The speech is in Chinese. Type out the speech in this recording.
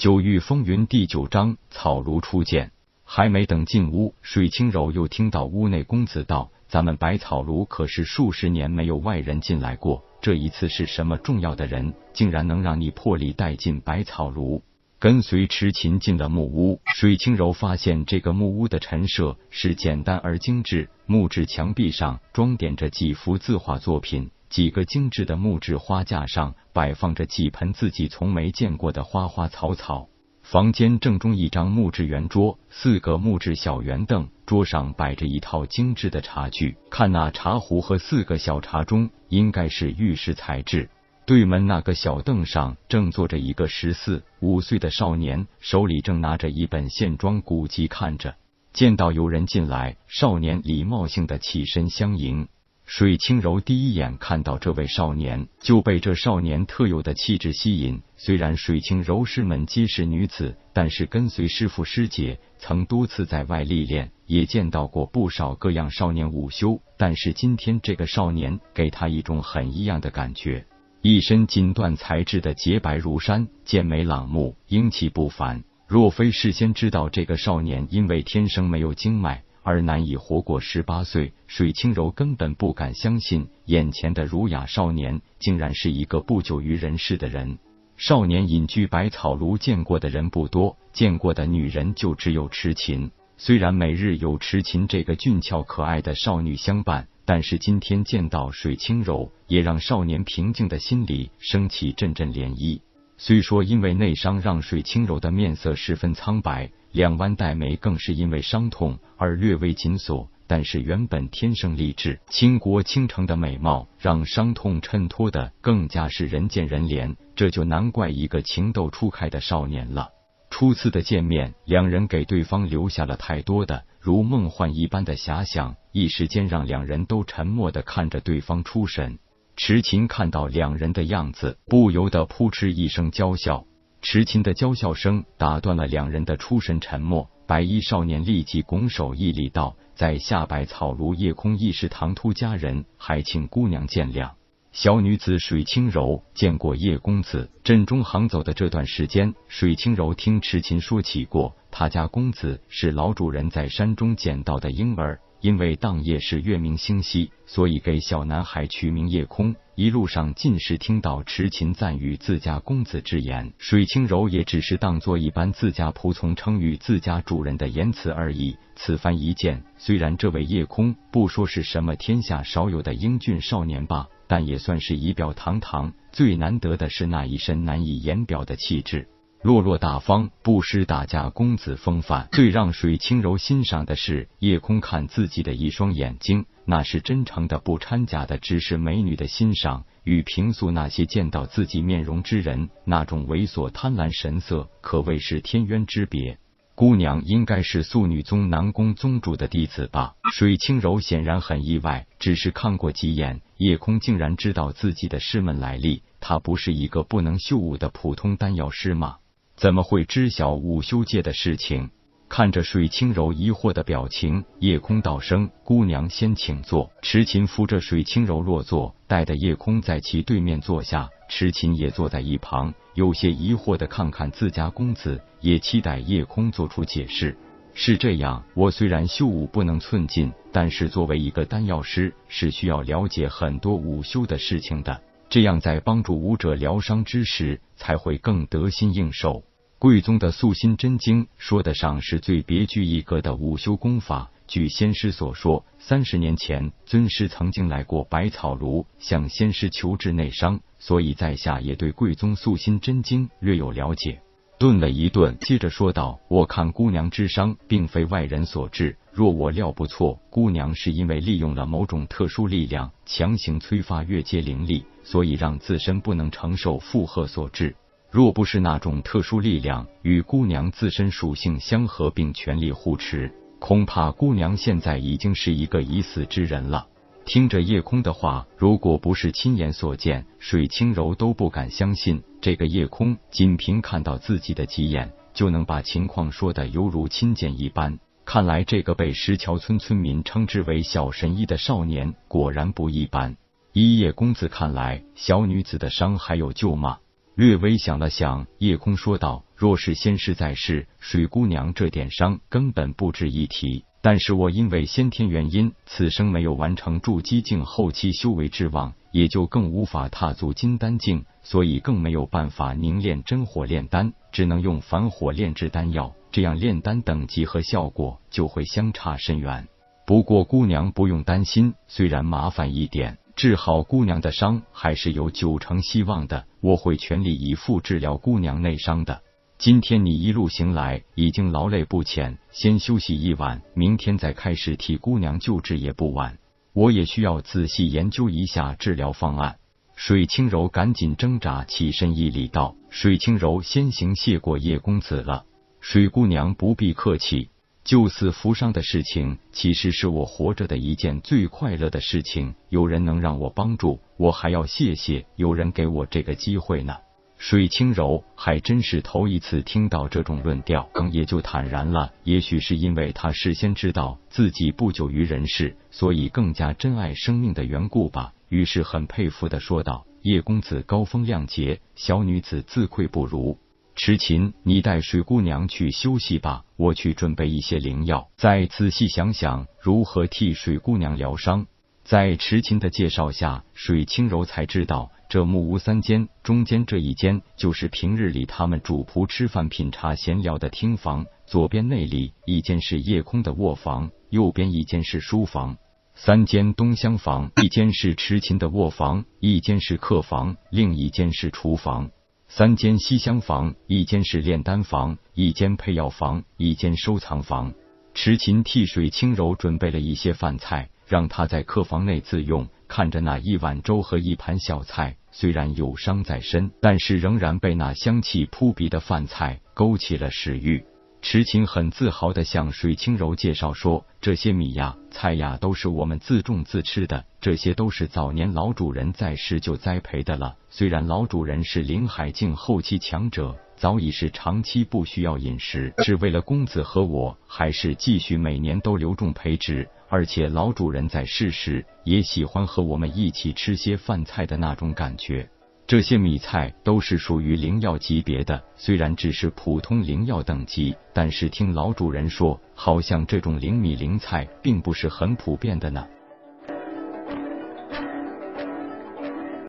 九域风云第九章草庐初见。还没等进屋，水清柔又听到屋内公子道：“咱们百草庐可是数十年没有外人进来过，这一次是什么重要的人，竟然能让你破例带进百草庐？”跟随池琴进了木屋，水清柔发现这个木屋的陈设是简单而精致，木质墙壁上装点着几幅字画作品，几个精致的木质花架上摆放着几盆自己从没见过的花花草草。房间正中一张木质圆桌，四个木质小圆凳，桌上摆着一套精致的茶具。看那茶壶和四个小茶盅，应该是玉石材质。对门那个小凳上正坐着一个十四五岁的少年，手里正拿着一本线装古籍看着。见到有人进来，少年礼貌性的起身相迎。水清柔第一眼看到这位少年，就被这少年特有的气质吸引。虽然水清柔师门皆是女子，但是跟随师傅师姐，曾多次在外历练，也见到过不少各样少年午休。但是今天这个少年给他一种很异样的感觉，一身锦缎材质的洁白如山，剑眉朗目，英气不凡。若非事先知道这个少年因为天生没有经脉。而难以活过十八岁，水清柔根本不敢相信眼前的儒雅少年竟然是一个不久于人世的人。少年隐居百草庐，见过的人不多，见过的女人就只有痴琴。虽然每日有痴琴这个俊俏可爱的少女相伴，但是今天见到水清柔，也让少年平静的心里升起阵阵涟漪。虽说因为内伤让水清柔的面色十分苍白。两弯黛眉更是因为伤痛而略微紧锁，但是原本天生丽质、倾国倾城的美貌，让伤痛衬托的更加是人见人怜。这就难怪一个情窦初开的少年了。初次的见面，两人给对方留下了太多的如梦幻一般的遐想，一时间让两人都沉默的看着对方出神。池琴看到两人的样子，不由得扑哧一声娇笑。池琴的娇笑声打断了两人的出神沉默。白衣少年立即拱手一礼道：“在下百草庐夜空一时唐突佳人，还请姑娘见谅。”小女子水清柔见过叶公子。镇中行走的这段时间，水清柔听池琴说起过，他家公子是老主人在山中捡到的婴儿。因为当夜是月明星稀，所以给小男孩取名夜空。一路上尽是听到痴琴赞誉自家公子之言，水清柔也只是当做一般自家仆从称誉自家主人的言辞而已。此番一见，虽然这位夜空不说是什么天下少有的英俊少年吧，但也算是仪表堂堂。最难得的是那一身难以言表的气质。落落大方，不失大家公子风范。最让水清柔欣赏的是夜空看自己的一双眼睛，那是真诚的，不掺假的，只是美女的欣赏，与平素那些见到自己面容之人那种猥琐贪婪神色，可谓是天渊之别。姑娘应该是素女宗南宫宗主的弟子吧？水清柔显然很意外，只是看过几眼，夜空竟然知道自己的师门来历。他不是一个不能秀武的普通丹药师吗？怎么会知晓午休界的事情？看着水清柔疑惑的表情，夜空道声：“姑娘先请坐。”池琴扶着水清柔落座，带的夜空在其对面坐下。池琴也坐在一旁，有些疑惑的看看自家公子，也期待夜空做出解释。是这样，我虽然修武不能寸进，但是作为一个丹药师，是需要了解很多午休的事情的，这样在帮助武者疗伤之时，才会更得心应手。贵宗的素心真经说得上是最别具一格的武修功法。据仙师所说，三十年前尊师曾经来过百草庐，向仙师求治内伤，所以在下也对贵宗素心真经略有了解。顿了一顿，接着说道：“我看姑娘之伤，并非外人所致。若我料不错，姑娘是因为利用了某种特殊力量，强行催发越阶灵力，所以让自身不能承受负荷所致。”若不是那种特殊力量与姑娘自身属性相合，并全力护持，恐怕姑娘现在已经是一个已死之人了。听着夜空的话，如果不是亲眼所见，水清柔都不敢相信，这个夜空仅凭看到自己的几眼，就能把情况说的犹如亲见一般。看来这个被石桥村村民称之为小神医的少年，果然不一般。一叶公子，看来小女子的伤还有救吗？略微想了想，夜空说道：“若是先师在世，水姑娘这点伤根本不值一提。但是我因为先天原因，此生没有完成筑基境后期修为之望，也就更无法踏足金丹境，所以更没有办法凝练真火炼丹，只能用凡火炼制丹药。这样炼丹等级和效果就会相差甚远。不过姑娘不用担心，虽然麻烦一点，治好姑娘的伤还是有九成希望的。我会全力以赴治疗姑娘内伤的。今天你一路行来已经劳累不浅，先休息一晚，明天再开始替姑娘救治也不晚。我也需要仔细研究一下治疗方案。水清柔赶紧挣扎起身，一礼道：“水清柔先行谢过叶公子了。”水姑娘不必客气。救死扶伤的事情，其实是我活着的一件最快乐的事情。有人能让我帮助，我还要谢谢有人给我这个机会呢。水清柔还真是头一次听到这种论调，更也就坦然了。也许是因为他事先知道自己不久于人世，所以更加珍爱生命的缘故吧。于是很佩服的说道：“叶公子高风亮节，小女子自愧不如。池琴，你带水姑娘去休息吧，我去准备一些灵药，再仔细想想如何替水姑娘疗伤。”在池琴的介绍下，水清柔才知道。这木屋三间，中间这一间就是平日里他们主仆吃饭、品茶、闲聊的厅房。左边内里一间是夜空的卧房，右边一间是书房。三间东厢房，一间是痴琴的卧房，一间是客房，另一间是厨房。三间西厢房，一间是炼丹房，一间配药房，一间收藏房。池琴替水清柔准备了一些饭菜，让他在客房内自用。看着那一碗粥和一盘小菜。虽然有伤在身，但是仍然被那香气扑鼻的饭菜勾起了食欲。痴情很自豪的向水清柔介绍说：“这些米呀、菜呀，都是我们自种自吃的，这些都是早年老主人在世就栽培的了。虽然老主人是灵海境后期强者，早已是长期不需要饮食，是为了公子和我，还是继续每年都留种培植。”而且老主人在世时也喜欢和我们一起吃些饭菜的那种感觉。这些米菜都是属于灵药级别的，虽然只是普通灵药等级，但是听老主人说，好像这种灵米灵菜并不是很普遍的呢。